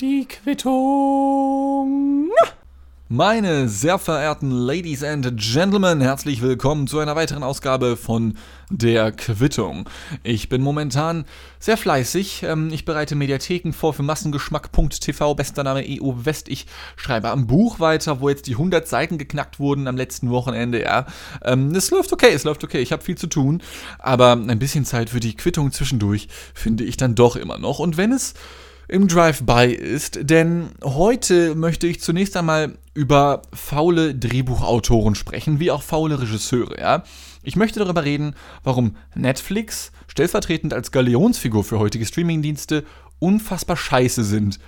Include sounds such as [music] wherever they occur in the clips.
Die Quittung. Meine sehr verehrten Ladies and Gentlemen, herzlich willkommen zu einer weiteren Ausgabe von der Quittung. Ich bin momentan sehr fleißig. Ähm, ich bereite Mediatheken vor für Massengeschmack.tv, bester Name EU West. Ich schreibe am Buch weiter, wo jetzt die 100 Seiten geknackt wurden am letzten Wochenende. Ja, ähm, es läuft okay, es läuft okay. Ich habe viel zu tun, aber ein bisschen Zeit für die Quittung zwischendurch finde ich dann doch immer noch. Und wenn es im Drive-By ist, denn heute möchte ich zunächst einmal über faule Drehbuchautoren sprechen, wie auch faule Regisseure, ja. Ich möchte darüber reden, warum Netflix, stellvertretend als Galeonsfigur für heutige Streamingdienste, unfassbar scheiße sind.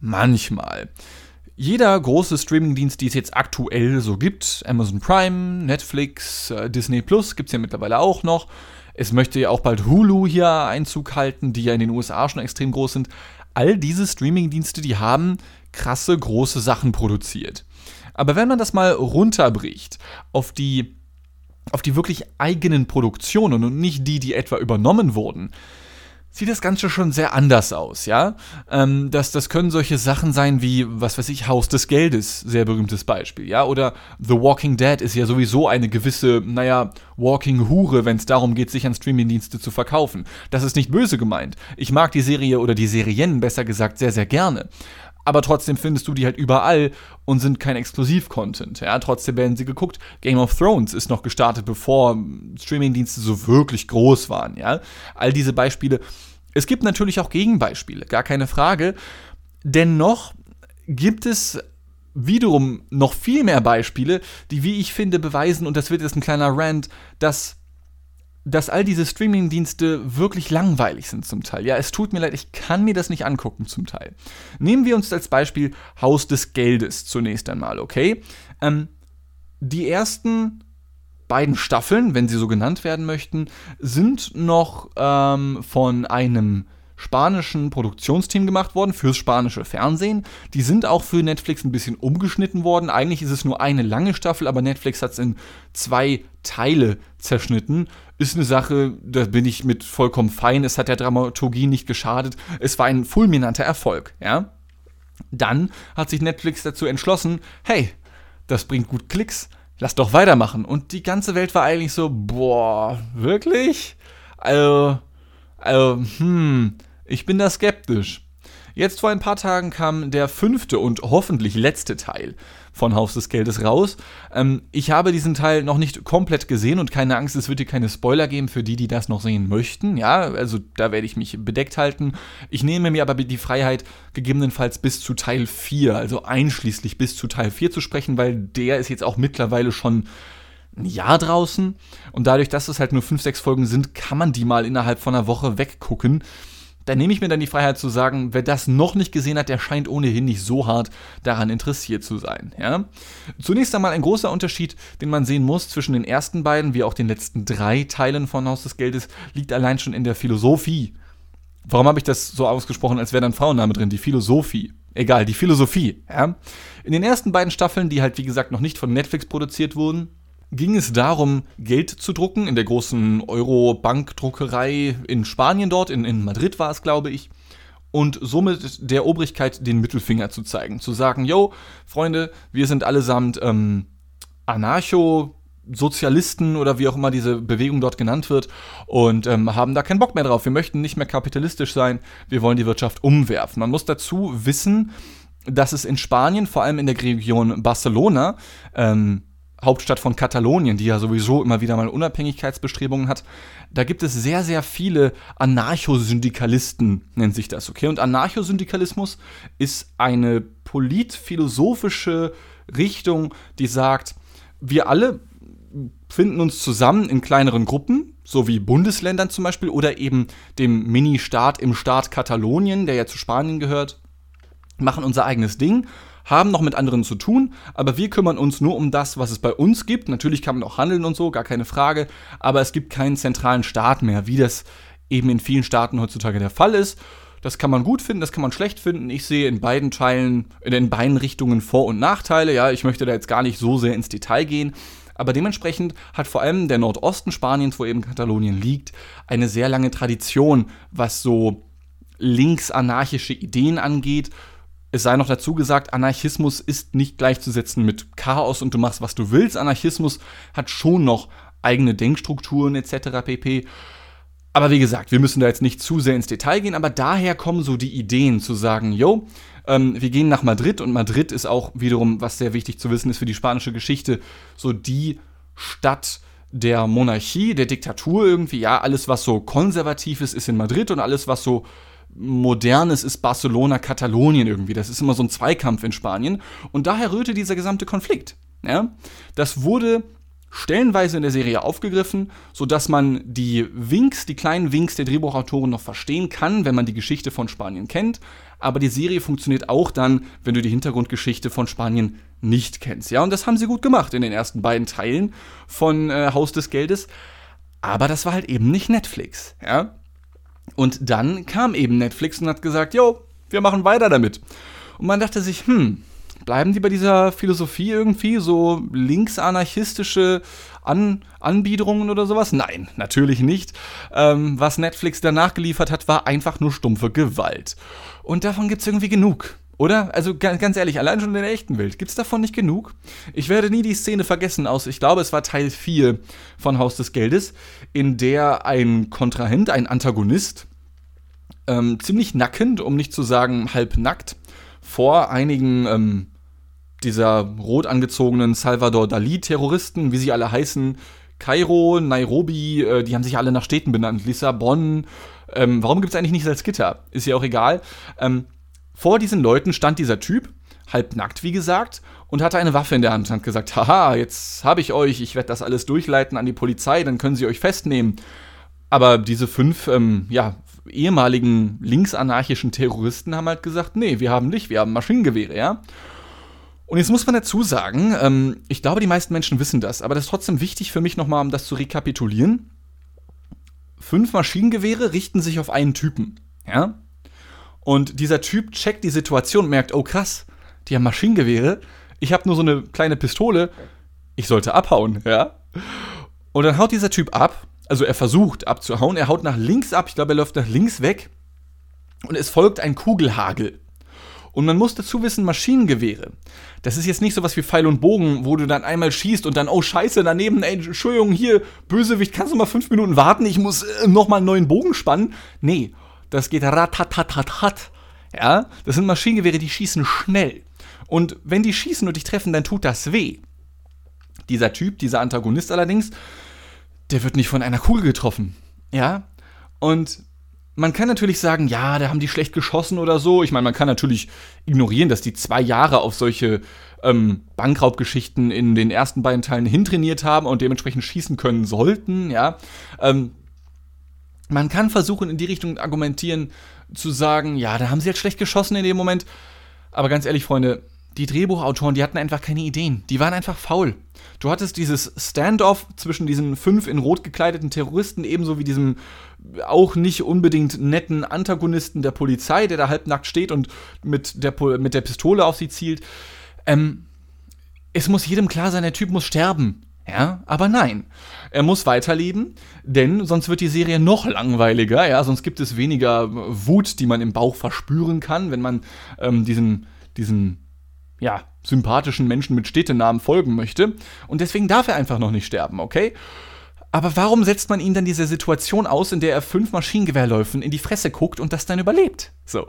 Manchmal. Jeder große Streamingdienst, die es jetzt aktuell so gibt, Amazon Prime, Netflix, äh, Disney Plus, gibt es ja mittlerweile auch noch. Es möchte ja auch bald Hulu hier Einzug halten, die ja in den USA schon extrem groß sind all diese Streaming-Dienste, die haben krasse, große Sachen produziert. Aber wenn man das mal runterbricht auf die, auf die wirklich eigenen Produktionen und nicht die, die etwa übernommen wurden, sieht das Ganze schon sehr anders aus, ja. Ähm, das, das können solche Sachen sein wie, was weiß ich, Haus des Geldes, sehr berühmtes Beispiel, ja. Oder The Walking Dead ist ja sowieso eine gewisse, naja, Walking Hure, wenn es darum geht, sich an Streamingdienste zu verkaufen. Das ist nicht böse gemeint. Ich mag die Serie oder die Serien, besser gesagt, sehr, sehr gerne aber trotzdem findest du die halt überall und sind kein Exklusiv-Content. Ja, trotzdem werden sie geguckt. Game of Thrones ist noch gestartet, bevor Streamingdienste so wirklich groß waren. Ja, all diese Beispiele. Es gibt natürlich auch Gegenbeispiele, gar keine Frage. Dennoch gibt es wiederum noch viel mehr Beispiele, die, wie ich finde, beweisen, und das wird jetzt ein kleiner Rant, dass dass all diese Streaming-Dienste wirklich langweilig sind zum Teil. Ja, es tut mir leid, ich kann mir das nicht angucken zum Teil. Nehmen wir uns als Beispiel Haus des Geldes zunächst einmal, okay? Ähm, die ersten beiden Staffeln, wenn sie so genannt werden möchten, sind noch ähm, von einem spanischen Produktionsteam gemacht worden fürs spanische Fernsehen. Die sind auch für Netflix ein bisschen umgeschnitten worden. Eigentlich ist es nur eine lange Staffel, aber Netflix hat es in zwei Teile zerschnitten. Ist eine Sache, da bin ich mit vollkommen fein. Es hat der Dramaturgie nicht geschadet. Es war ein fulminanter Erfolg, ja. Dann hat sich Netflix dazu entschlossen, hey, das bringt gut Klicks, lass doch weitermachen. Und die ganze Welt war eigentlich so, boah, wirklich? Also, also, hm, ich bin da skeptisch. Jetzt vor ein paar Tagen kam der fünfte und hoffentlich letzte Teil von Haus des Geldes raus. Ähm, ich habe diesen Teil noch nicht komplett gesehen und keine Angst, es wird hier keine Spoiler geben für die, die das noch sehen möchten. Ja, also da werde ich mich bedeckt halten. Ich nehme mir aber die Freiheit, gegebenenfalls bis zu Teil 4, also einschließlich bis zu Teil 4 zu sprechen, weil der ist jetzt auch mittlerweile schon ein Jahr draußen. Und dadurch, dass es halt nur 5, 6 Folgen sind, kann man die mal innerhalb von einer Woche weggucken. Da nehme ich mir dann die Freiheit zu sagen, wer das noch nicht gesehen hat, der scheint ohnehin nicht so hart daran interessiert zu sein. Ja? Zunächst einmal ein großer Unterschied, den man sehen muss zwischen den ersten beiden, wie auch den letzten drei Teilen von Haus des Geldes, liegt allein schon in der Philosophie. Warum habe ich das so ausgesprochen, als wäre da ein Frauenname drin? Die Philosophie. Egal, die Philosophie. Ja? In den ersten beiden Staffeln, die halt wie gesagt noch nicht von Netflix produziert wurden, ging es darum, Geld zu drucken in der großen Euro-Bankdruckerei in Spanien dort, in, in Madrid war es, glaube ich. Und somit der Obrigkeit den Mittelfinger zu zeigen. Zu sagen, yo, Freunde, wir sind allesamt ähm, Anarcho, Sozialisten oder wie auch immer diese Bewegung dort genannt wird und ähm, haben da keinen Bock mehr drauf. Wir möchten nicht mehr kapitalistisch sein, wir wollen die Wirtschaft umwerfen. Man muss dazu wissen, dass es in Spanien, vor allem in der Region Barcelona, ähm, Hauptstadt von Katalonien, die ja sowieso immer wieder mal Unabhängigkeitsbestrebungen hat, da gibt es sehr, sehr viele Anarchosyndikalisten, nennt sich das, okay? Und Anarchosyndikalismus ist eine politphilosophische Richtung, die sagt, wir alle finden uns zusammen in kleineren Gruppen, so wie Bundesländern zum Beispiel, oder eben dem Mini-Staat im Staat Katalonien, der ja zu Spanien gehört, machen unser eigenes Ding haben noch mit anderen zu tun, aber wir kümmern uns nur um das, was es bei uns gibt. Natürlich kann man auch handeln und so, gar keine Frage, aber es gibt keinen zentralen Staat mehr, wie das eben in vielen Staaten heutzutage der Fall ist. Das kann man gut finden, das kann man schlecht finden. Ich sehe in beiden Teilen, in beiden Richtungen Vor- und Nachteile. Ja, ich möchte da jetzt gar nicht so sehr ins Detail gehen. Aber dementsprechend hat vor allem der Nordosten Spaniens, wo eben Katalonien liegt, eine sehr lange Tradition, was so links-anarchische Ideen angeht. Es sei noch dazu gesagt, Anarchismus ist nicht gleichzusetzen mit Chaos und du machst, was du willst. Anarchismus hat schon noch eigene Denkstrukturen etc. pp. Aber wie gesagt, wir müssen da jetzt nicht zu sehr ins Detail gehen, aber daher kommen so die Ideen zu sagen, yo, ähm, wir gehen nach Madrid und Madrid ist auch wiederum, was sehr wichtig zu wissen ist für die spanische Geschichte, so die Stadt der Monarchie, der Diktatur irgendwie. Ja, alles, was so konservativ ist, ist in Madrid und alles, was so modernes ist Barcelona, Katalonien irgendwie. Das ist immer so ein Zweikampf in Spanien. Und daher rührte dieser gesamte Konflikt. Ja? Das wurde stellenweise in der Serie aufgegriffen, sodass man die Winks, die kleinen Winks der Drehbuchautoren noch verstehen kann, wenn man die Geschichte von Spanien kennt. Aber die Serie funktioniert auch dann, wenn du die Hintergrundgeschichte von Spanien nicht kennst. Ja, und das haben sie gut gemacht in den ersten beiden Teilen von äh, Haus des Geldes. Aber das war halt eben nicht Netflix. Ja. Und dann kam eben Netflix und hat gesagt, jo, wir machen weiter damit. Und man dachte sich, hm, bleiben die bei dieser Philosophie irgendwie, so linksanarchistische An Anbiederungen oder sowas? Nein, natürlich nicht. Ähm, was Netflix danach geliefert hat, war einfach nur stumpfe Gewalt. Und davon gibt es irgendwie genug. Oder? Also ganz ehrlich, allein schon in der echten Welt. Gibt es davon nicht genug? Ich werde nie die Szene vergessen aus, ich glaube, es war Teil 4 von Haus des Geldes, in der ein Kontrahent, ein Antagonist, ähm, ziemlich nackend, um nicht zu sagen halb nackt, vor einigen ähm, dieser rot angezogenen Salvador Dali-Terroristen, wie sie alle heißen, Kairo, Nairobi, äh, die haben sich alle nach Städten benannt, Lissabon. Ähm, warum gibt es eigentlich nicht Salzgitter? Ist ja auch egal. Ähm, vor diesen Leuten stand dieser Typ, halbnackt wie gesagt, und hatte eine Waffe in der Hand und hat gesagt, haha, jetzt habe ich euch, ich werde das alles durchleiten an die Polizei, dann können sie euch festnehmen. Aber diese fünf, ähm, ja, ehemaligen linksanarchischen Terroristen haben halt gesagt, nee, wir haben nicht, wir haben Maschinengewehre, ja. Und jetzt muss man dazu sagen, ähm, ich glaube, die meisten Menschen wissen das, aber das ist trotzdem wichtig für mich nochmal, um das zu rekapitulieren. Fünf Maschinengewehre richten sich auf einen Typen, ja. Und dieser Typ checkt die Situation und merkt, oh krass, die haben Maschinengewehre, ich habe nur so eine kleine Pistole, ich sollte abhauen, ja. Und dann haut dieser Typ ab, also er versucht abzuhauen, er haut nach links ab, ich glaube, er läuft nach links weg und es folgt ein Kugelhagel. Und man muss dazu wissen, Maschinengewehre. Das ist jetzt nicht so was wie Pfeil und Bogen, wo du dann einmal schießt und dann, oh Scheiße, daneben, ey, Entschuldigung, hier, Bösewicht, kannst du mal fünf Minuten warten, ich muss äh, nochmal einen neuen Bogen spannen. Nee, das geht ratatatatat. Ja, das sind Maschinengewehre, die schießen schnell. Und wenn die schießen und dich treffen, dann tut das weh. Dieser Typ, dieser Antagonist allerdings, der wird nicht von einer Kugel getroffen. Ja? Und man kann natürlich sagen, ja, da haben die schlecht geschossen oder so. Ich meine, man kann natürlich ignorieren, dass die zwei Jahre auf solche ähm, Bankraubgeschichten in den ersten beiden Teilen hintrainiert haben und dementsprechend schießen können sollten, ja. Ähm, man kann versuchen, in die Richtung argumentieren, zu sagen, ja, da haben sie jetzt schlecht geschossen in dem Moment. Aber ganz ehrlich, Freunde, die Drehbuchautoren, die hatten einfach keine Ideen. Die waren einfach faul. Du hattest dieses Standoff zwischen diesen fünf in rot gekleideten Terroristen, ebenso wie diesem auch nicht unbedingt netten Antagonisten der Polizei, der da halbnackt steht und mit der, mit der Pistole auf sie zielt. Ähm, es muss jedem klar sein, der Typ muss sterben. Ja, aber nein. Er muss weiterleben, denn sonst wird die Serie noch langweiliger, ja, sonst gibt es weniger Wut, die man im Bauch verspüren kann, wenn man ähm, diesen, diesen, ja, sympathischen Menschen mit Städtenamen folgen möchte. Und deswegen darf er einfach noch nicht sterben, okay? Aber warum setzt man ihn dann dieser Situation aus, in der er fünf Maschinengewehrläufen in die Fresse guckt und das dann überlebt? So.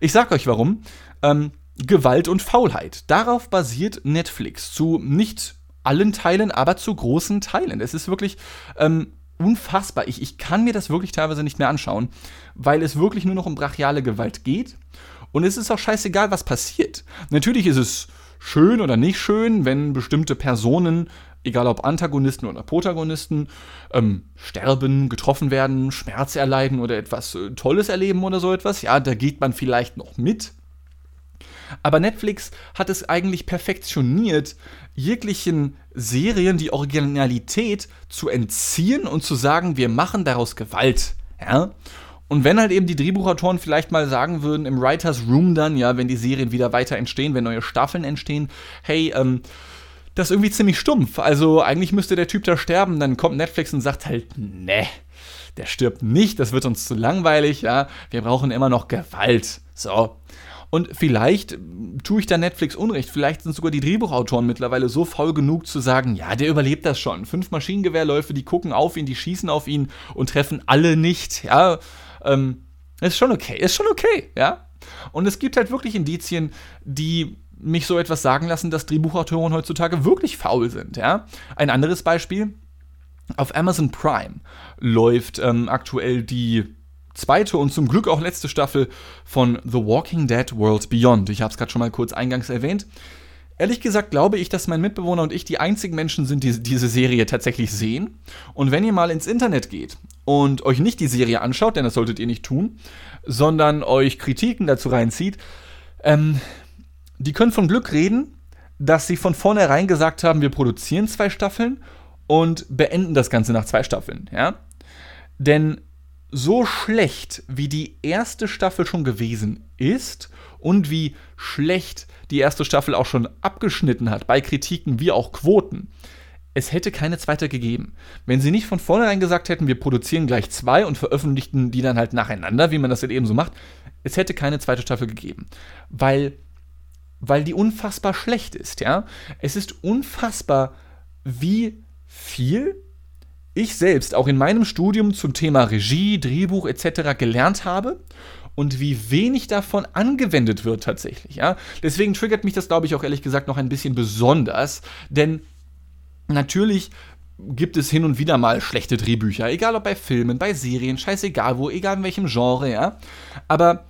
Ich sag euch warum. Ähm, Gewalt und Faulheit. Darauf basiert Netflix zu nicht allen Teilen, aber zu großen Teilen. Es ist wirklich ähm, unfassbar. Ich, ich kann mir das wirklich teilweise nicht mehr anschauen, weil es wirklich nur noch um brachiale Gewalt geht. Und es ist auch scheißegal, was passiert. Natürlich ist es schön oder nicht schön, wenn bestimmte Personen, egal ob Antagonisten oder Protagonisten, ähm, sterben, getroffen werden, Schmerz erleiden oder etwas äh, Tolles erleben oder so etwas. Ja, da geht man vielleicht noch mit. Aber Netflix hat es eigentlich perfektioniert, jeglichen Serien die Originalität zu entziehen und zu sagen, wir machen daraus Gewalt. Ja? Und wenn halt eben die Drehbuchautoren vielleicht mal sagen würden, im Writers Room dann, ja, wenn die Serien wieder weiter entstehen, wenn neue Staffeln entstehen, hey, ähm, das ist irgendwie ziemlich stumpf. Also eigentlich müsste der Typ da sterben, dann kommt Netflix und sagt halt, ne, der stirbt nicht, das wird uns zu langweilig, ja, wir brauchen immer noch Gewalt. So. Und vielleicht tue ich da Netflix Unrecht. Vielleicht sind sogar die Drehbuchautoren mittlerweile so faul genug zu sagen, ja, der überlebt das schon. Fünf Maschinengewehrläufe, die gucken auf ihn, die schießen auf ihn und treffen alle nicht. Ja, ähm, ist schon okay, ist schon okay, ja. Und es gibt halt wirklich Indizien, die mich so etwas sagen lassen, dass Drehbuchautoren heutzutage wirklich faul sind, ja. Ein anderes Beispiel, auf Amazon Prime läuft ähm, aktuell die zweite und zum Glück auch letzte Staffel von The Walking Dead World Beyond. Ich habe es gerade schon mal kurz eingangs erwähnt. Ehrlich gesagt glaube ich, dass mein Mitbewohner und ich die einzigen Menschen sind, die diese Serie tatsächlich sehen. Und wenn ihr mal ins Internet geht und euch nicht die Serie anschaut, denn das solltet ihr nicht tun, sondern euch Kritiken dazu reinzieht, ähm, die können von Glück reden, dass sie von vornherein gesagt haben, wir produzieren zwei Staffeln und beenden das Ganze nach zwei Staffeln, ja? Denn so schlecht wie die erste Staffel schon gewesen ist und wie schlecht die erste Staffel auch schon abgeschnitten hat, bei Kritiken wie auch Quoten, es hätte keine zweite gegeben. Wenn sie nicht von vornherein gesagt hätten, wir produzieren gleich zwei und veröffentlichten die dann halt nacheinander, wie man das dann eben so macht, es hätte keine zweite Staffel gegeben. Weil, weil die unfassbar schlecht ist, ja. Es ist unfassbar, wie viel ich selbst auch in meinem Studium zum Thema Regie, Drehbuch etc. gelernt habe und wie wenig davon angewendet wird tatsächlich. Ja? Deswegen triggert mich das, glaube ich, auch ehrlich gesagt noch ein bisschen besonders, denn natürlich gibt es hin und wieder mal schlechte Drehbücher, egal ob bei Filmen, bei Serien, scheißegal wo, egal in welchem Genre, ja. Aber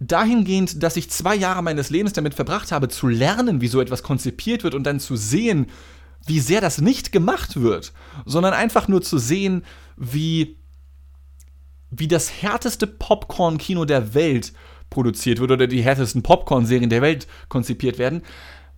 dahingehend, dass ich zwei Jahre meines Lebens damit verbracht habe, zu lernen, wie so etwas konzipiert wird und dann zu sehen, wie sehr das nicht gemacht wird, sondern einfach nur zu sehen, wie, wie das härteste Popcorn-Kino der Welt produziert wird oder die härtesten Popcorn-Serien der Welt konzipiert werden,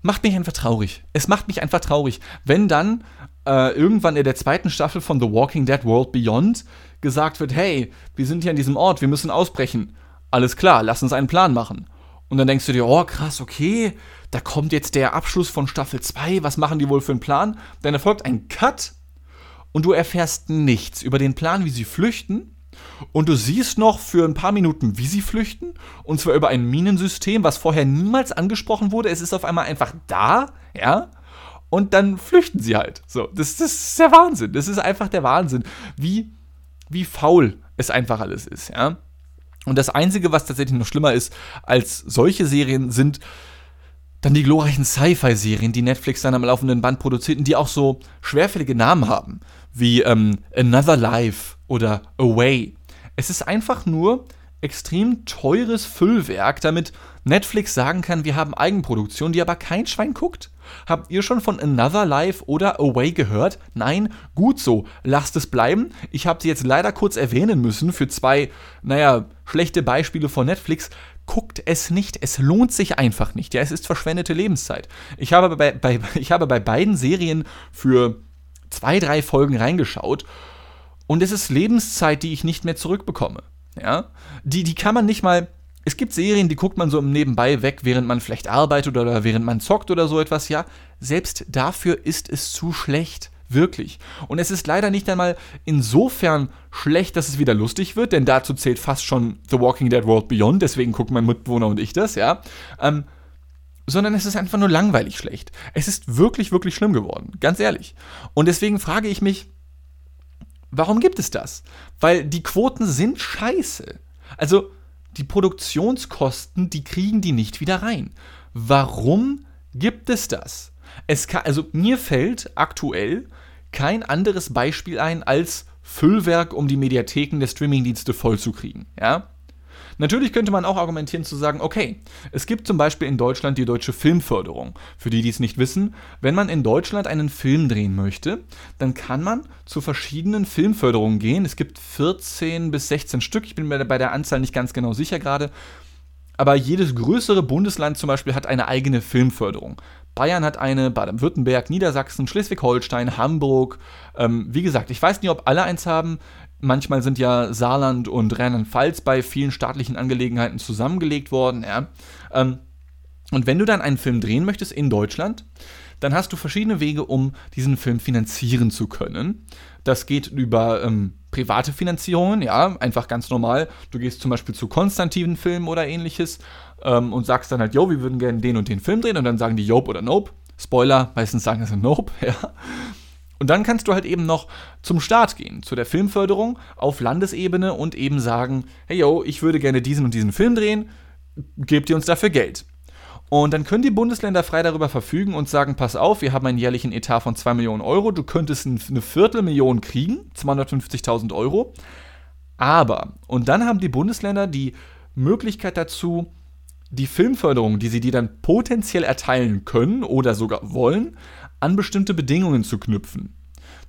macht mich einfach traurig. Es macht mich einfach traurig, wenn dann äh, irgendwann in der zweiten Staffel von The Walking Dead World Beyond gesagt wird, hey, wir sind hier an diesem Ort, wir müssen ausbrechen. Alles klar, lass uns einen Plan machen. Und dann denkst du dir, oh krass, okay, da kommt jetzt der Abschluss von Staffel 2, was machen die wohl für einen Plan? Dann erfolgt ein Cut und du erfährst nichts über den Plan, wie sie flüchten. Und du siehst noch für ein paar Minuten, wie sie flüchten. Und zwar über ein Minensystem, was vorher niemals angesprochen wurde. Es ist auf einmal einfach da, ja. Und dann flüchten sie halt. So, das, das ist der Wahnsinn. Das ist einfach der Wahnsinn. Wie, wie faul es einfach alles ist, ja. Und das Einzige, was tatsächlich noch schlimmer ist als solche Serien, sind dann die glorreichen Sci-Fi-Serien, die Netflix dann am laufenden Band produziert und die auch so schwerfällige Namen haben, wie ähm, Another Life oder Away. Es ist einfach nur extrem teures Füllwerk, damit Netflix sagen kann, wir haben Eigenproduktion, die aber kein Schwein guckt. Habt ihr schon von Another Life oder Away gehört? Nein? Gut so. Lasst es bleiben. Ich habe sie jetzt leider kurz erwähnen müssen für zwei, naja, schlechte Beispiele von Netflix guckt es nicht. Es lohnt sich einfach nicht. Ja, es ist verschwendete Lebenszeit. Ich habe bei, bei, [laughs] ich habe bei beiden Serien für zwei, drei Folgen reingeschaut und es ist Lebenszeit, die ich nicht mehr zurückbekomme. Ja, die, die kann man nicht mal. Es gibt Serien, die guckt man so im Nebenbei weg, während man vielleicht arbeitet oder während man zockt oder so etwas. Ja, selbst dafür ist es zu schlecht. Wirklich. Und es ist leider nicht einmal insofern schlecht, dass es wieder lustig wird, denn dazu zählt fast schon The Walking Dead World Beyond, deswegen gucken mein Mitbewohner und ich das, ja. Ähm, sondern es ist einfach nur langweilig schlecht. Es ist wirklich, wirklich schlimm geworden, ganz ehrlich. Und deswegen frage ich mich, warum gibt es das? Weil die Quoten sind scheiße. Also die Produktionskosten, die kriegen die nicht wieder rein. Warum gibt es das? Es kann, also mir fällt aktuell kein anderes Beispiel ein als Füllwerk, um die Mediatheken der Streamingdienste vollzukriegen. Ja? Natürlich könnte man auch argumentieren zu sagen, okay, es gibt zum Beispiel in Deutschland die deutsche Filmförderung. Für die, die es nicht wissen, wenn man in Deutschland einen Film drehen möchte, dann kann man zu verschiedenen Filmförderungen gehen. Es gibt 14 bis 16 Stück, ich bin mir bei der Anzahl nicht ganz genau sicher gerade. Aber jedes größere Bundesland zum Beispiel hat eine eigene Filmförderung. Bayern hat eine, Baden-Württemberg, Niedersachsen, Schleswig-Holstein, Hamburg. Ähm, wie gesagt, ich weiß nicht, ob alle eins haben. Manchmal sind ja Saarland und Rheinland-Pfalz bei vielen staatlichen Angelegenheiten zusammengelegt worden. Ja. Ähm, Und wenn du dann einen Film drehen möchtest in Deutschland, dann hast du verschiedene Wege, um diesen Film finanzieren zu können. Das geht über ähm, private Finanzierungen, ja, einfach ganz normal. Du gehst zum Beispiel zu Konstantin Filmen oder ähnliches ähm, und sagst dann halt, yo, wir würden gerne den und den Film drehen und dann sagen die Jope oder Nope. Spoiler, meistens sagen sie Nope, [laughs] ja. Und dann kannst du halt eben noch zum Start gehen, zu der Filmförderung auf Landesebene und eben sagen, hey yo, ich würde gerne diesen und diesen Film drehen, gebt ihr uns dafür Geld. Und dann können die Bundesländer frei darüber verfügen und sagen, pass auf, wir haben einen jährlichen Etat von 2 Millionen Euro, du könntest eine Viertelmillion kriegen, 250.000 Euro. Aber, und dann haben die Bundesländer die Möglichkeit dazu, die Filmförderung, die sie dir dann potenziell erteilen können oder sogar wollen, an bestimmte Bedingungen zu knüpfen.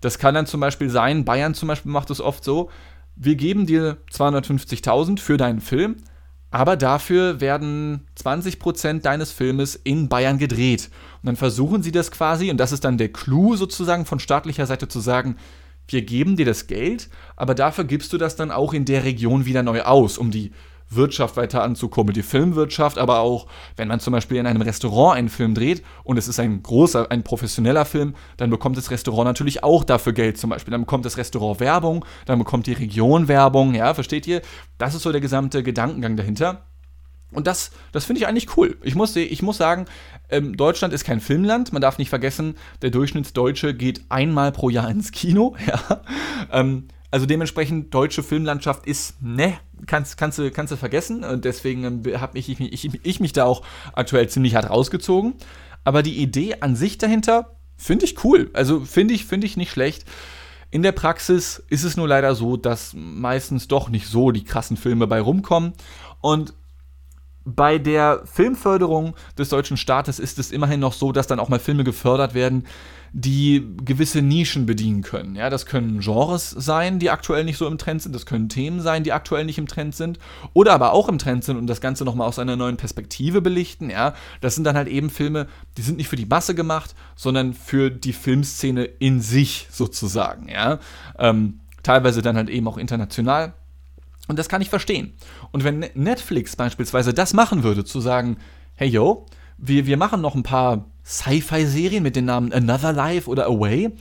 Das kann dann zum Beispiel sein, Bayern zum Beispiel macht es oft so, wir geben dir 250.000 für deinen Film, aber dafür werden 20% deines Filmes in Bayern gedreht. Und dann versuchen sie das quasi, und das ist dann der Clou sozusagen von staatlicher Seite zu sagen, wir geben dir das Geld, aber dafür gibst du das dann auch in der Region wieder neu aus, um die Wirtschaft weiter anzukommen, die Filmwirtschaft, aber auch, wenn man zum Beispiel in einem Restaurant einen Film dreht und es ist ein großer, ein professioneller Film, dann bekommt das Restaurant natürlich auch dafür Geld zum Beispiel. Dann bekommt das Restaurant Werbung, dann bekommt die Region Werbung, ja, versteht ihr? Das ist so der gesamte Gedankengang dahinter. Und das, das finde ich eigentlich cool. Ich muss, ich muss sagen, ähm, Deutschland ist kein Filmland. Man darf nicht vergessen, der Durchschnittsdeutsche geht einmal pro Jahr ins Kino. [laughs] Ja. Ähm, also dementsprechend, deutsche Filmlandschaft ist, ne, kannst, kannst, du, kannst du vergessen. Und deswegen ähm, habe ich, ich, ich, ich mich da auch aktuell ziemlich hart rausgezogen. Aber die Idee an sich dahinter finde ich cool. Also finde ich, finde ich nicht schlecht. In der Praxis ist es nur leider so, dass meistens doch nicht so die krassen Filme bei rumkommen. Und bei der Filmförderung des deutschen Staates ist es immerhin noch so, dass dann auch mal Filme gefördert werden, die gewisse Nischen bedienen können. Ja, das können Genres sein, die aktuell nicht so im Trend sind, das können Themen sein, die aktuell nicht im Trend sind, oder aber auch im Trend sind und das Ganze nochmal aus einer neuen Perspektive belichten. Ja, das sind dann halt eben Filme, die sind nicht für die Masse gemacht, sondern für die Filmszene in sich sozusagen. Ja, ähm, teilweise dann halt eben auch international. Und das kann ich verstehen. Und wenn Netflix beispielsweise das machen würde, zu sagen, hey yo, wir, wir machen noch ein paar Sci-Fi-Serien mit den Namen Another Life oder Away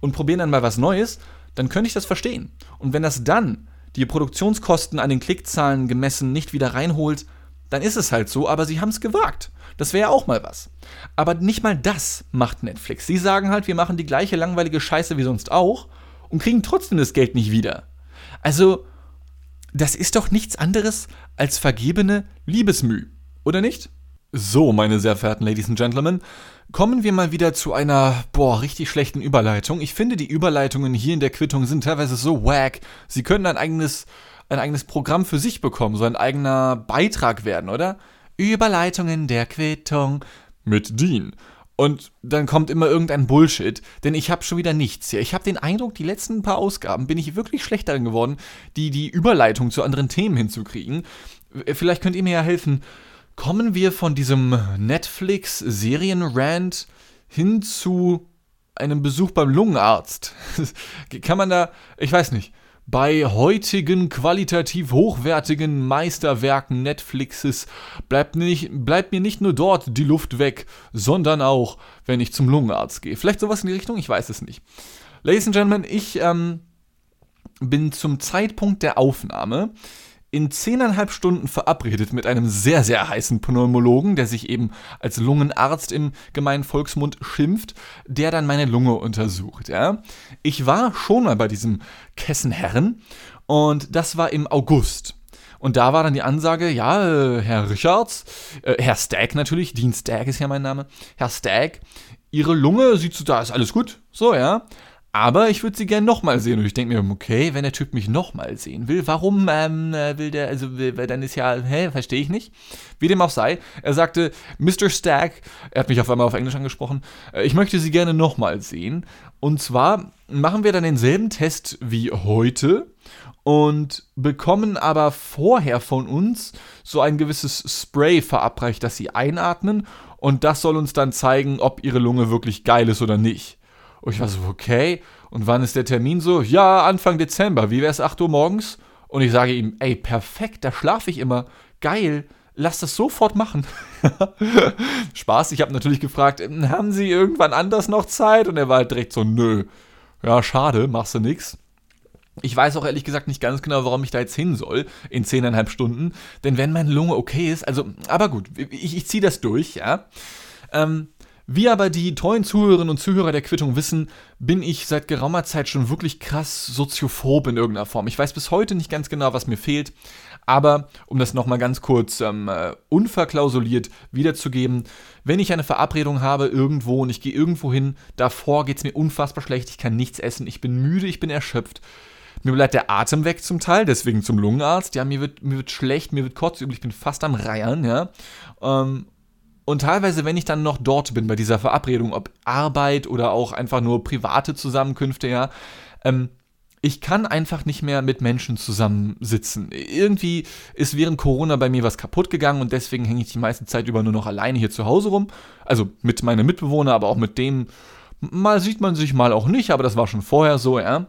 und probieren dann mal was Neues, dann könnte ich das verstehen. Und wenn das dann die Produktionskosten an den Klickzahlen gemessen nicht wieder reinholt, dann ist es halt so, aber sie haben es gewagt. Das wäre ja auch mal was. Aber nicht mal das macht Netflix. Sie sagen halt, wir machen die gleiche langweilige Scheiße wie sonst auch und kriegen trotzdem das Geld nicht wieder. Also, das ist doch nichts anderes als vergebene Liebesmüh, oder nicht? So, meine sehr verehrten Ladies and Gentlemen, kommen wir mal wieder zu einer, boah, richtig schlechten Überleitung. Ich finde, die Überleitungen hier in der Quittung sind teilweise so wack. Sie können ein eigenes, ein eigenes Programm für sich bekommen, so ein eigener Beitrag werden, oder? Überleitungen der Quittung mit Dean. Und dann kommt immer irgendein Bullshit, denn ich habe schon wieder nichts hier. Ich habe den Eindruck, die letzten paar Ausgaben bin ich wirklich schlecht darin geworden, die, die Überleitung zu anderen Themen hinzukriegen. Vielleicht könnt ihr mir ja helfen. Kommen wir von diesem Netflix-Serien-Rant hin zu einem Besuch beim Lungenarzt? [laughs] Kann man da, ich weiß nicht, bei heutigen qualitativ hochwertigen Meisterwerken Netflixes bleibt, nicht, bleibt mir nicht nur dort die Luft weg, sondern auch, wenn ich zum Lungenarzt gehe. Vielleicht sowas in die Richtung, ich weiß es nicht. Ladies and Gentlemen, ich ähm, bin zum Zeitpunkt der Aufnahme in zehneinhalb Stunden verabredet mit einem sehr, sehr heißen Pneumologen, der sich eben als Lungenarzt im gemeinen Volksmund schimpft, der dann meine Lunge untersucht. Ja. Ich war schon mal bei diesem Kessenherren und das war im August. Und da war dann die Ansage, ja, äh, Herr Richards, äh, Herr Stagg natürlich, Dean Stagg ist ja mein Name, Herr Stagg, Ihre Lunge sieht so, da ist alles gut, so, ja. Aber ich würde sie gerne nochmal sehen. Und ich denke mir, okay, wenn der Typ mich nochmal sehen will, warum ähm, äh, will der, also will, dann ist ja, hä, verstehe ich nicht. Wie dem auch sei, er sagte, Mr. Stack, er hat mich auf einmal auf Englisch angesprochen, äh, ich möchte sie gerne nochmal sehen. Und zwar machen wir dann denselben Test wie heute und bekommen aber vorher von uns so ein gewisses Spray verabreicht, das sie einatmen. Und das soll uns dann zeigen, ob ihre Lunge wirklich geil ist oder nicht. Und ich war so, okay. Und wann ist der Termin so? Ja, Anfang Dezember. Wie wäre es 8 Uhr morgens? Und ich sage ihm, ey, perfekt, da schlafe ich immer. Geil. lass das sofort machen. [laughs] Spaß, ich habe natürlich gefragt, haben Sie irgendwann anders noch Zeit? Und er war halt direkt so, nö. Ja, schade, machst du nix. Ich weiß auch ehrlich gesagt nicht ganz genau, warum ich da jetzt hin soll in zehneinhalb Stunden. Denn wenn meine Lunge okay ist, also, aber gut, ich, ich ziehe das durch, ja. Ähm, wie aber die treuen Zuhörerinnen und Zuhörer der Quittung wissen, bin ich seit geraumer Zeit schon wirklich krass soziophob in irgendeiner Form. Ich weiß bis heute nicht ganz genau, was mir fehlt, aber um das nochmal ganz kurz ähm, äh, unverklausuliert wiederzugeben, wenn ich eine Verabredung habe irgendwo und ich gehe irgendwo hin, davor geht es mir unfassbar schlecht, ich kann nichts essen, ich bin müde, ich bin erschöpft. Mir bleibt der Atem weg zum Teil, deswegen zum Lungenarzt. Ja, mir wird, mir wird schlecht, mir wird kotzübel, ich bin fast am Reiern, ja. Ähm, und teilweise, wenn ich dann noch dort bin bei dieser Verabredung, ob Arbeit oder auch einfach nur private Zusammenkünfte, ja, ähm, ich kann einfach nicht mehr mit Menschen zusammensitzen. Irgendwie ist während Corona bei mir was kaputt gegangen und deswegen hänge ich die meiste Zeit über nur noch alleine hier zu Hause rum. Also mit meinen Mitbewohnern, aber auch mit dem. Mal sieht man sich, mal auch nicht, aber das war schon vorher so, ja.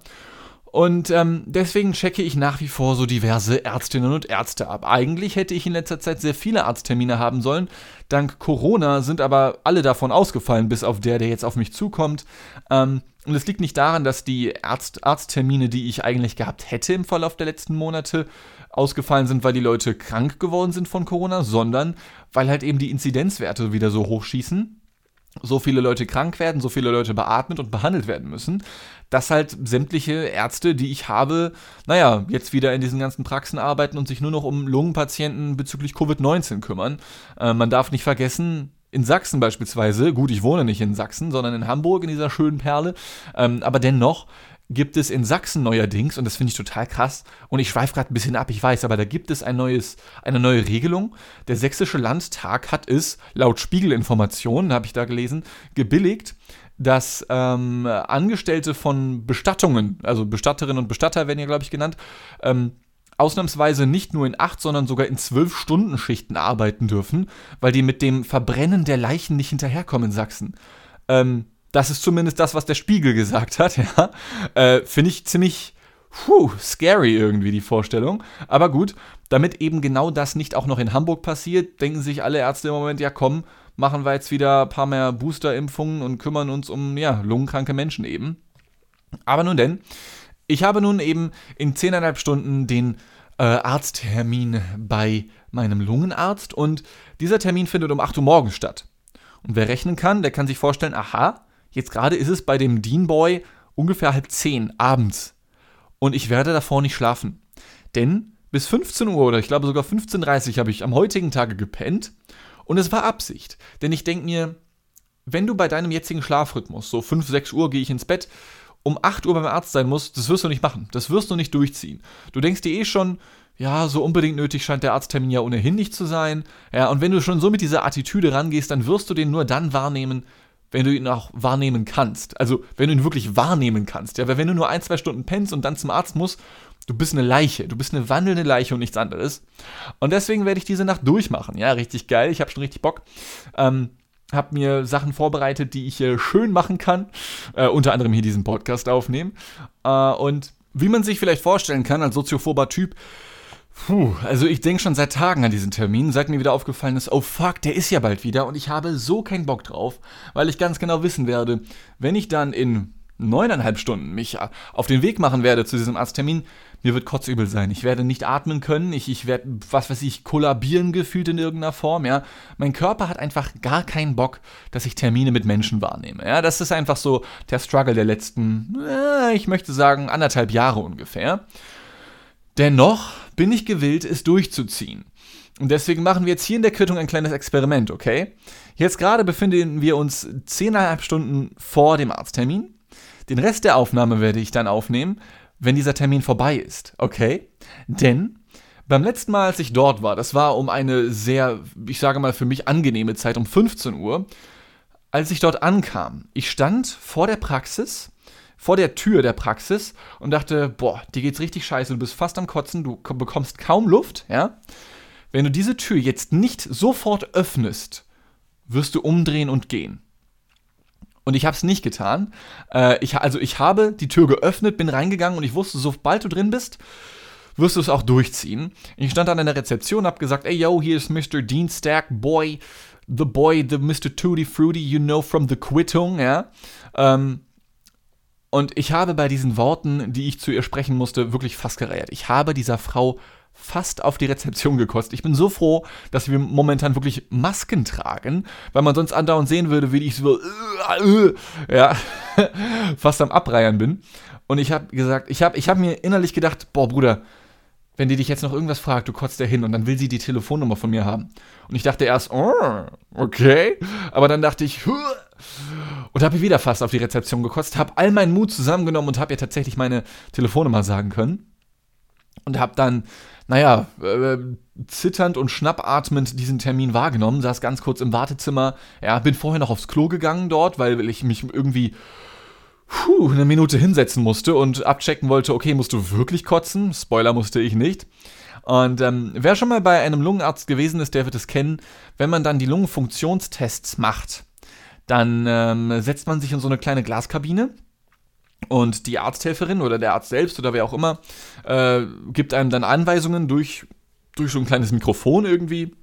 Und ähm, deswegen checke ich nach wie vor so diverse Ärztinnen und Ärzte ab. Eigentlich hätte ich in letzter Zeit sehr viele Arzttermine haben sollen. Dank Corona sind aber alle davon ausgefallen, bis auf der, der jetzt auf mich zukommt. Ähm, und es liegt nicht daran, dass die Arzt Arzttermine, die ich eigentlich gehabt hätte im Verlauf der letzten Monate, ausgefallen sind, weil die Leute krank geworden sind von Corona, sondern weil halt eben die Inzidenzwerte wieder so hochschießen so viele Leute krank werden, so viele Leute beatmet und behandelt werden müssen, dass halt sämtliche Ärzte, die ich habe, naja, jetzt wieder in diesen ganzen Praxen arbeiten und sich nur noch um Lungenpatienten bezüglich Covid-19 kümmern. Äh, man darf nicht vergessen, in Sachsen beispielsweise, gut, ich wohne nicht in Sachsen, sondern in Hamburg, in dieser schönen Perle, ähm, aber dennoch gibt es in Sachsen neuerdings, und das finde ich total krass, und ich schweife gerade ein bisschen ab, ich weiß, aber da gibt es ein neues, eine neue Regelung. Der Sächsische Landtag hat es, laut Spiegelinformationen, habe ich da gelesen, gebilligt, dass ähm, Angestellte von Bestattungen, also Bestatterinnen und Bestatter werden ja, glaube ich, genannt, ähm, ausnahmsweise nicht nur in acht, sondern sogar in zwölf Stunden Schichten arbeiten dürfen, weil die mit dem Verbrennen der Leichen nicht hinterherkommen in Sachsen. Ähm, das ist zumindest das, was der Spiegel gesagt hat, [laughs] ja. Äh, Finde ich ziemlich puh, scary irgendwie die Vorstellung. Aber gut, damit eben genau das nicht auch noch in Hamburg passiert, denken sich alle Ärzte im Moment, ja komm, machen wir jetzt wieder ein paar mehr Booster-Impfungen und kümmern uns um, ja, lungenkranke Menschen eben. Aber nun denn, ich habe nun eben in 10,5 Stunden den äh, Arzttermin bei meinem Lungenarzt und dieser Termin findet um 8 Uhr morgens statt. Und wer rechnen kann, der kann sich vorstellen, aha, Jetzt gerade ist es bei dem Dean Boy ungefähr halb zehn abends. Und ich werde davor nicht schlafen. Denn bis 15 Uhr oder ich glaube sogar 15.30 Uhr habe ich am heutigen Tage gepennt. Und es war Absicht. Denn ich denke mir, wenn du bei deinem jetzigen Schlafrhythmus, so 5, 6 Uhr gehe ich ins Bett, um 8 Uhr beim Arzt sein musst, das wirst du nicht machen. Das wirst du nicht durchziehen. Du denkst dir eh schon, ja, so unbedingt nötig scheint der Arzttermin ja ohnehin nicht zu sein. Ja, und wenn du schon so mit dieser Attitüde rangehst, dann wirst du den nur dann wahrnehmen, wenn du ihn auch wahrnehmen kannst. Also, wenn du ihn wirklich wahrnehmen kannst. Ja, weil wenn du nur ein, zwei Stunden pennst und dann zum Arzt musst, du bist eine Leiche. Du bist eine wandelnde Leiche und nichts anderes. Und deswegen werde ich diese Nacht durchmachen. Ja, richtig geil. Ich habe schon richtig Bock. Ähm, habe mir Sachen vorbereitet, die ich äh, schön machen kann. Äh, unter anderem hier diesen Podcast aufnehmen. Äh, und wie man sich vielleicht vorstellen kann, als soziophober Typ, Puh, also ich denke schon seit Tagen an diesen Termin, seit mir wieder aufgefallen ist, oh fuck, der ist ja bald wieder und ich habe so keinen Bock drauf, weil ich ganz genau wissen werde, wenn ich dann in neuneinhalb Stunden mich auf den Weg machen werde zu diesem Arzttermin, mir wird kotzübel sein. Ich werde nicht atmen können, ich, ich werde, was weiß ich, kollabieren gefühlt in irgendeiner Form, ja. Mein Körper hat einfach gar keinen Bock, dass ich Termine mit Menschen wahrnehme, ja. Das ist einfach so der Struggle der letzten, äh, ich möchte sagen, anderthalb Jahre ungefähr. Dennoch bin ich gewillt, es durchzuziehen. Und deswegen machen wir jetzt hier in der Quittung ein kleines Experiment, okay? Jetzt gerade befinden wir uns 10,5 Stunden vor dem Arzttermin. Den Rest der Aufnahme werde ich dann aufnehmen, wenn dieser Termin vorbei ist, okay? Denn beim letzten Mal, als ich dort war, das war um eine sehr, ich sage mal für mich angenehme Zeit, um 15 Uhr, als ich dort ankam, ich stand vor der Praxis vor der Tür der Praxis und dachte, boah, dir geht's richtig scheiße, du bist fast am Kotzen, du bekommst kaum Luft, ja. Wenn du diese Tür jetzt nicht sofort öffnest, wirst du umdrehen und gehen. Und ich habe es nicht getan. Äh, ich, also ich habe die Tür geöffnet, bin reingegangen und ich wusste, sobald du drin bist, wirst du es auch durchziehen. Ich stand an der Rezeption, hab gesagt, ey yo, hier ist Mr. Dean Stack, Boy, the boy, the Mr. Tutti Fruity, you know from the Quittung, ja. Ähm, und ich habe bei diesen Worten, die ich zu ihr sprechen musste, wirklich fast gereiert. Ich habe dieser Frau fast auf die Rezeption gekostet. Ich bin so froh, dass wir momentan wirklich Masken tragen, weil man sonst andauernd sehen würde, wie ich so äh, äh, ja, [laughs] fast am Abreiern bin. Und ich habe gesagt, ich habe ich hab mir innerlich gedacht, boah Bruder, wenn die dich jetzt noch irgendwas fragt, du kotzt da hin und dann will sie die Telefonnummer von mir haben. Und ich dachte erst, oh, okay. Aber dann dachte ich! Und habe wieder fast auf die Rezeption gekotzt, habe all meinen Mut zusammengenommen und habe ihr tatsächlich meine Telefonnummer sagen können. Und habe dann naja, äh, zitternd und schnappatmend diesen Termin wahrgenommen, saß ganz kurz im Wartezimmer, ja, bin vorher noch aufs Klo gegangen dort, weil ich mich irgendwie puh, eine Minute hinsetzen musste und abchecken wollte, okay, musst du wirklich kotzen? Spoiler musste ich nicht. Und ähm, wer schon mal bei einem Lungenarzt gewesen ist, der wird es kennen, wenn man dann die Lungenfunktionstests macht, dann ähm, setzt man sich in so eine kleine Glaskabine und die Arzthelferin oder der Arzt selbst oder wer auch immer äh, gibt einem dann Anweisungen durch, durch so ein kleines Mikrofon irgendwie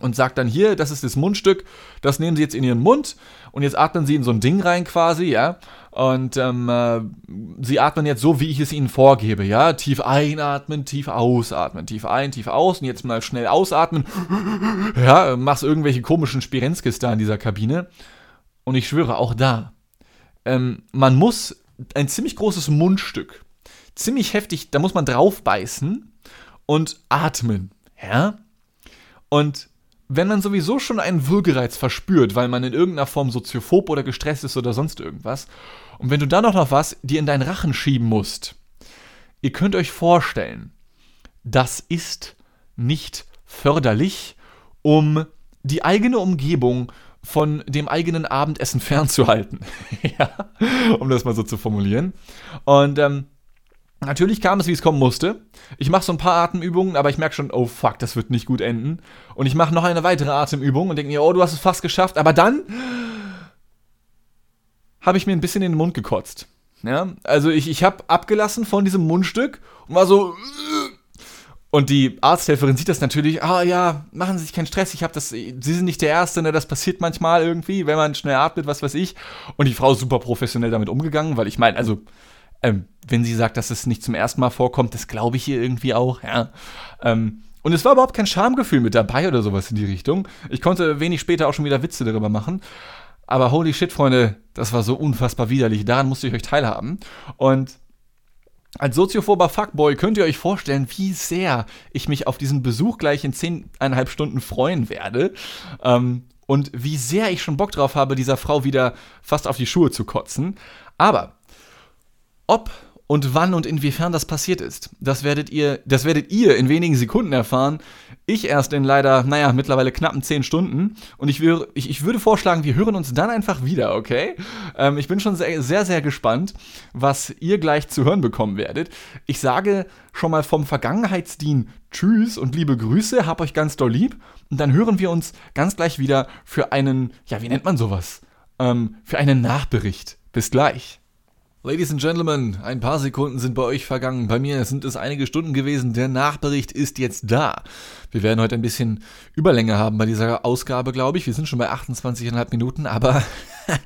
und sagt dann hier, das ist das Mundstück, das nehmen Sie jetzt in Ihren Mund und jetzt atmen Sie in so ein Ding rein quasi, ja. Und ähm, äh, Sie atmen jetzt so, wie ich es Ihnen vorgebe, ja. Tief einatmen, tief ausatmen, tief ein, tief aus und jetzt mal schnell ausatmen. Ja, machst irgendwelche komischen Spirenzkis da in dieser Kabine. Und ich schwöre, auch da, ähm, man muss ein ziemlich großes Mundstück, ziemlich heftig, da muss man drauf beißen und atmen, ja? Und wenn man sowieso schon einen Würgereiz verspürt, weil man in irgendeiner Form soziophob oder gestresst ist oder sonst irgendwas, und wenn du dann auch noch was dir in deinen Rachen schieben musst, ihr könnt euch vorstellen, das ist nicht förderlich, um die eigene Umgebung von dem eigenen Abendessen [laughs] fernzuhalten. ja, um das mal so zu formulieren. Und ähm, natürlich kam es, wie es kommen musste. Ich mache so ein paar Atemübungen, aber ich merke schon, oh fuck, das wird nicht gut enden. Und ich mache noch eine weitere Atemübung und denke mir, oh, du hast es fast geschafft. Aber dann habe ich mir ein bisschen in den Mund gekotzt. Ja, also ich, ich habe abgelassen von diesem Mundstück und war so, und die Arzthelferin sieht das natürlich, ah ja, machen Sie sich keinen Stress, ich habe das, Sie sind nicht der Erste, ne, das passiert manchmal irgendwie, wenn man schnell atmet, was weiß ich. Und die Frau ist super professionell damit umgegangen, weil ich meine, also, ähm, wenn sie sagt, dass es nicht zum ersten Mal vorkommt, das glaube ich ihr irgendwie auch, ja. Ähm, und es war überhaupt kein Schamgefühl mit dabei oder sowas in die Richtung. Ich konnte wenig später auch schon wieder Witze darüber machen. Aber holy shit, Freunde, das war so unfassbar widerlich. Daran musste ich euch teilhaben. Und als soziophober Fuckboy könnt ihr euch vorstellen, wie sehr ich mich auf diesen Besuch gleich in zehneinhalb Stunden freuen werde. Ähm, und wie sehr ich schon Bock drauf habe, dieser Frau wieder fast auf die Schuhe zu kotzen. Aber ob und wann und inwiefern das passiert ist, das werdet ihr, das werdet ihr in wenigen Sekunden erfahren. Ich erst in leider, naja, mittlerweile knappen 10 Stunden. Und ich, wür, ich, ich würde vorschlagen, wir hören uns dann einfach wieder, okay? Ähm, ich bin schon sehr, sehr, sehr gespannt, was ihr gleich zu hören bekommen werdet. Ich sage schon mal vom Vergangenheitsdien Tschüss und liebe Grüße, hab euch ganz doll lieb. Und dann hören wir uns ganz gleich wieder für einen, ja, wie nennt man sowas? Ähm, für einen Nachbericht. Bis gleich. Ladies and Gentlemen, ein paar Sekunden sind bei euch vergangen. Bei mir sind es einige Stunden gewesen. Der Nachbericht ist jetzt da. Wir werden heute ein bisschen Überlänge haben bei dieser Ausgabe, glaube ich. Wir sind schon bei 28,5 Minuten, aber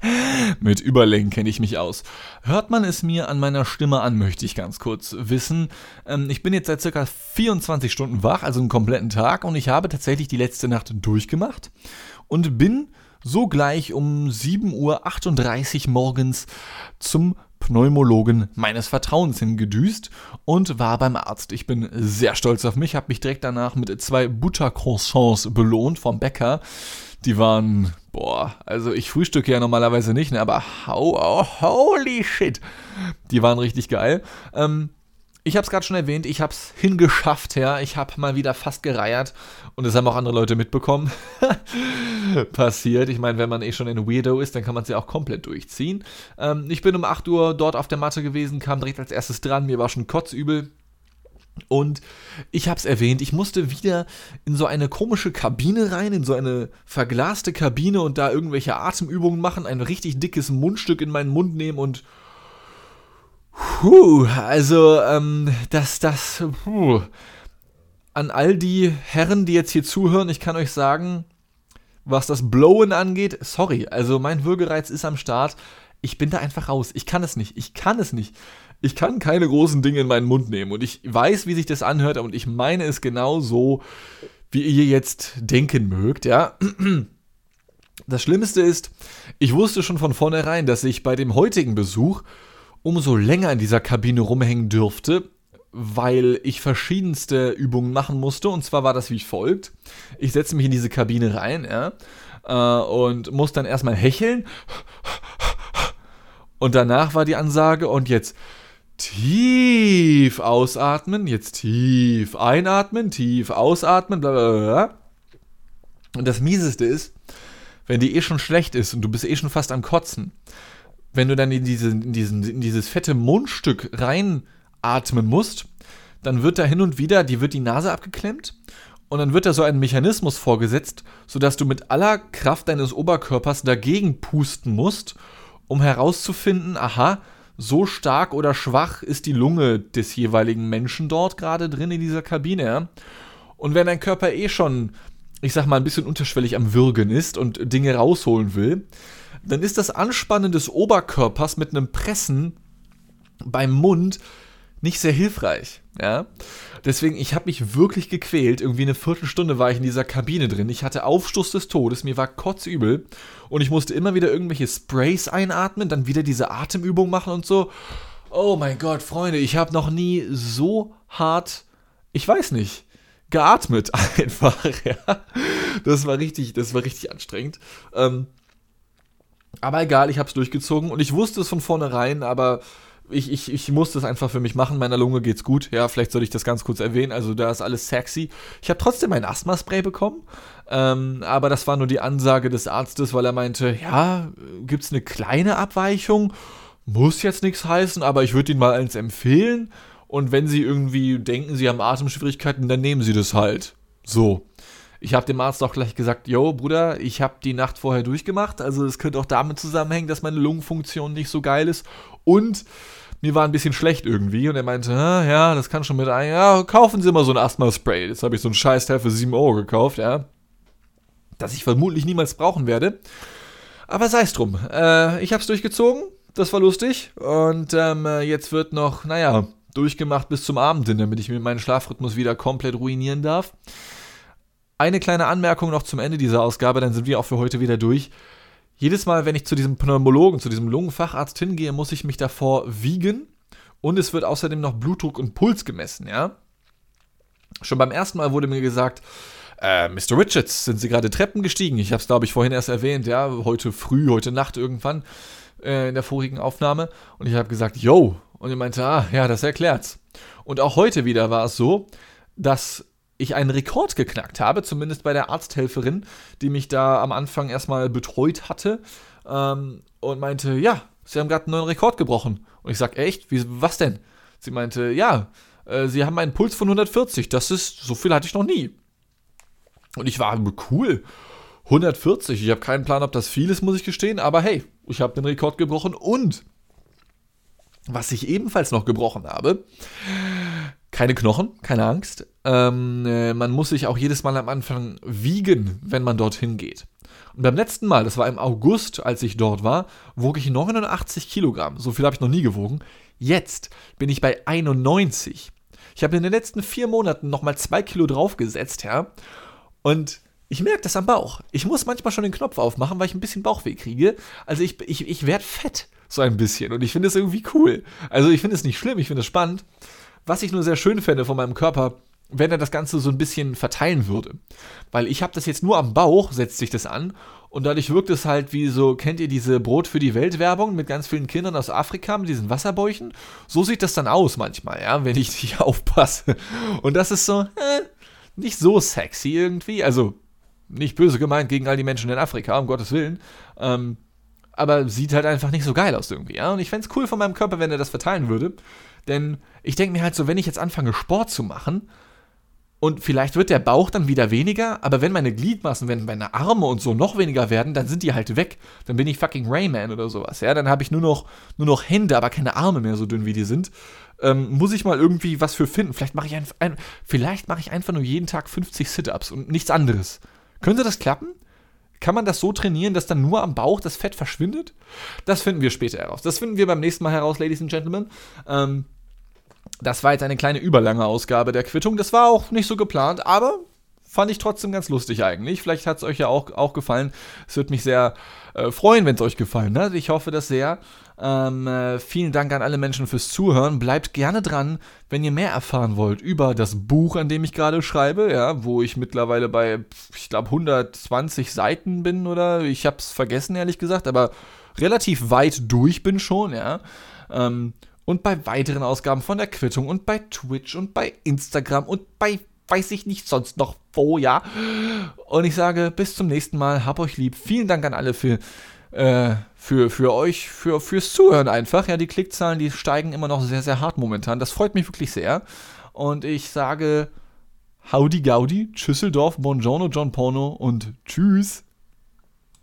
[laughs] mit Überlängen kenne ich mich aus. Hört man es mir an meiner Stimme an, möchte ich ganz kurz wissen. Ähm, ich bin jetzt seit circa 24 Stunden wach, also einen kompletten Tag, und ich habe tatsächlich die letzte Nacht durchgemacht und bin so gleich um 7.38 Uhr morgens zum Pneumologen meines Vertrauens hingedüst und war beim Arzt. Ich bin sehr stolz auf mich, habe mich direkt danach mit zwei Buttercroissants belohnt vom Bäcker. Die waren, boah, also ich frühstücke ja normalerweise nicht, ne, aber how, oh, holy shit, die waren richtig geil. Ähm, ich habe es gerade schon erwähnt, ich habe es hingeschafft, ja. Ich habe mal wieder fast gereiert und es haben auch andere Leute mitbekommen. [laughs] Passiert. Ich meine, wenn man eh schon in Weirdo ist, dann kann man es ja auch komplett durchziehen. Ähm, ich bin um 8 Uhr dort auf der Matte gewesen, kam direkt als erstes dran. Mir war schon kotzübel. Und ich habe es erwähnt, ich musste wieder in so eine komische Kabine rein, in so eine verglaste Kabine und da irgendwelche Atemübungen machen, ein richtig dickes Mundstück in meinen Mund nehmen und Puh, also, ähm, das, das, puh. An all die Herren, die jetzt hier zuhören, ich kann euch sagen, was das Blowen angeht, sorry, also mein Würgereiz ist am Start. Ich bin da einfach raus. Ich kann es nicht. Ich kann es nicht. Ich kann keine großen Dinge in meinen Mund nehmen. Und ich weiß, wie sich das anhört. Und ich meine es genau so, wie ihr jetzt denken mögt, ja. Das Schlimmste ist, ich wusste schon von vornherein, dass ich bei dem heutigen Besuch umso länger in dieser Kabine rumhängen dürfte, weil ich verschiedenste Übungen machen musste. Und zwar war das wie folgt. Ich setze mich in diese Kabine rein, ja, äh, und muss dann erstmal hecheln. Und danach war die Ansage, und jetzt tief ausatmen, jetzt tief einatmen, tief ausatmen, bla bla bla. Und das Mieseste ist, wenn die eh schon schlecht ist und du bist eh schon fast am Kotzen, wenn du dann in, diese, in, diesen, in dieses fette Mundstück rein atmen musst, dann wird da hin und wieder, die wird die Nase abgeklemmt und dann wird da so ein Mechanismus vorgesetzt, sodass du mit aller Kraft deines Oberkörpers dagegen pusten musst, um herauszufinden, aha, so stark oder schwach ist die Lunge des jeweiligen Menschen dort gerade drin in dieser Kabine. Und wenn dein Körper eh schon, ich sag mal, ein bisschen unterschwellig am Würgen ist und Dinge rausholen will, dann ist das Anspannen des Oberkörpers mit einem Pressen beim Mund nicht sehr hilfreich. Ja? Deswegen, ich habe mich wirklich gequält. Irgendwie eine Viertelstunde war ich in dieser Kabine drin. Ich hatte Aufstoß des Todes, mir war kotzübel. Und ich musste immer wieder irgendwelche Sprays einatmen, dann wieder diese Atemübung machen und so. Oh mein Gott, Freunde, ich habe noch nie so hart, ich weiß nicht, geatmet [laughs] einfach. Ja? Das war richtig, das war richtig anstrengend. Ähm, aber egal, ich habe es durchgezogen und ich wusste es von vornherein, aber ich, ich, ich muss das einfach für mich machen. Meiner Lunge geht's gut. Ja, vielleicht sollte ich das ganz kurz erwähnen. Also da ist alles sexy. Ich habe trotzdem ein Asthma-Spray bekommen. Ähm, aber das war nur die Ansage des Arztes, weil er meinte, ja, gibt's eine kleine Abweichung? Muss jetzt nichts heißen, aber ich würde Ihnen mal eins empfehlen. Und wenn Sie irgendwie denken, Sie haben Atemschwierigkeiten, dann nehmen Sie das halt. So. Ich habe dem Arzt auch gleich gesagt, yo, Bruder, ich habe die Nacht vorher durchgemacht. Also es könnte auch damit zusammenhängen, dass meine Lungenfunktion nicht so geil ist. Und mir war ein bisschen schlecht irgendwie. Und er meinte, ja, das kann schon mit ein. Ja, kaufen Sie mal so ein Asthma-Spray. Jetzt habe ich so ein Scheißteil für 7 Euro gekauft, ja. Das ich vermutlich niemals brauchen werde. Aber sei es drum. Äh, ich habe es durchgezogen. Das war lustig. Und ähm, jetzt wird noch, naja, durchgemacht bis zum Abend, damit ich mir meinen Schlafrhythmus wieder komplett ruinieren darf. Eine kleine Anmerkung noch zum Ende dieser Ausgabe, dann sind wir auch für heute wieder durch. Jedes Mal, wenn ich zu diesem Pneumologen, zu diesem Lungenfacharzt hingehe, muss ich mich davor wiegen und es wird außerdem noch Blutdruck und Puls gemessen, ja. Schon beim ersten Mal wurde mir gesagt, äh, Mr. Richards, sind Sie gerade Treppen gestiegen? Ich habe es, glaube ich, vorhin erst erwähnt, ja, heute früh, heute Nacht irgendwann äh, in der vorigen Aufnahme. Und ich habe gesagt, yo. Und er meinte, ah, ja, das erklärt's. Und auch heute wieder war es so, dass ich einen Rekord geknackt habe, zumindest bei der Arzthelferin, die mich da am Anfang erstmal betreut hatte ähm, und meinte, ja, Sie haben gerade einen neuen Rekord gebrochen. Und ich sag, echt? Wie, was denn? Sie meinte, ja, äh, Sie haben einen Puls von 140. Das ist, so viel hatte ich noch nie. Und ich war cool. 140. Ich habe keinen Plan, ob das viel ist, muss ich gestehen. Aber hey, ich habe den Rekord gebrochen und was ich ebenfalls noch gebrochen habe, keine Knochen, keine Angst. Ähm, äh, man muss sich auch jedes Mal am Anfang wiegen, wenn man dorthin geht. Und beim letzten Mal, das war im August, als ich dort war, wog ich 89 Kilogramm. So viel habe ich noch nie gewogen. Jetzt bin ich bei 91. Ich habe in den letzten vier Monaten nochmal zwei Kilo draufgesetzt, ja. Und ich merke das am Bauch. Ich muss manchmal schon den Knopf aufmachen, weil ich ein bisschen Bauchweh kriege. Also ich, ich, ich werde fett, so ein bisschen. Und ich finde es irgendwie cool. Also ich finde es nicht schlimm, ich finde es spannend. Was ich nur sehr schön fände von meinem Körper, wenn er das Ganze so ein bisschen verteilen würde. Weil ich habe das jetzt nur am Bauch, setzt sich das an. Und dadurch wirkt es halt wie so, kennt ihr diese Brot für die Welt Werbung mit ganz vielen Kindern aus Afrika mit diesen Wasserbäuchen? So sieht das dann aus manchmal, ja, wenn ich [laughs] nicht aufpasse. Und das ist so, äh, nicht so sexy irgendwie. Also, nicht böse gemeint gegen all die Menschen in Afrika, um Gottes Willen. Ähm, aber sieht halt einfach nicht so geil aus irgendwie, ja. Und ich fände es cool von meinem Körper, wenn er das verteilen würde. Denn ich denke mir halt so, wenn ich jetzt anfange, Sport zu machen Und vielleicht wird der Bauch dann wieder weniger, aber wenn meine Gliedmaßen, wenn meine Arme und so noch weniger werden, dann sind die halt weg. Dann bin ich fucking Rayman oder sowas. Ja, dann habe ich nur noch, nur noch Hände, aber keine Arme mehr, so dünn wie die sind. Ähm, muss ich mal irgendwie was für finden. Vielleicht mache ich, ein, ein, mach ich einfach nur jeden Tag 50 Sit-Ups und nichts anderes. Könnte das klappen? Kann man das so trainieren, dass dann nur am Bauch das Fett verschwindet? Das finden wir später heraus. Das finden wir beim nächsten Mal heraus, Ladies and Gentlemen. Ähm, das war jetzt eine kleine überlange Ausgabe der Quittung. Das war auch nicht so geplant, aber fand ich trotzdem ganz lustig eigentlich. Vielleicht hat es euch ja auch, auch gefallen. Es würde mich sehr äh, freuen, wenn es euch gefallen hat. Ich hoffe das sehr. Ähm, äh, vielen Dank an alle Menschen fürs Zuhören. Bleibt gerne dran, wenn ihr mehr erfahren wollt über das Buch, an dem ich gerade schreibe, ja, wo ich mittlerweile bei, ich glaube, 120 Seiten bin oder ich habe es vergessen, ehrlich gesagt, aber relativ weit durch bin schon, ja. Ähm, und bei weiteren Ausgaben von der Quittung und bei Twitch und bei Instagram und bei weiß ich nicht sonst noch wo, ja. Und ich sage bis zum nächsten Mal, hab euch lieb. Vielen Dank an alle für äh, für, für euch, für, fürs Zuhören einfach. Ja, die Klickzahlen, die steigen immer noch sehr, sehr hart momentan. Das freut mich wirklich sehr. Und ich sage Howdy Gaudi, Tschüsseldorf, Buongiorno, John Porno und Tschüss.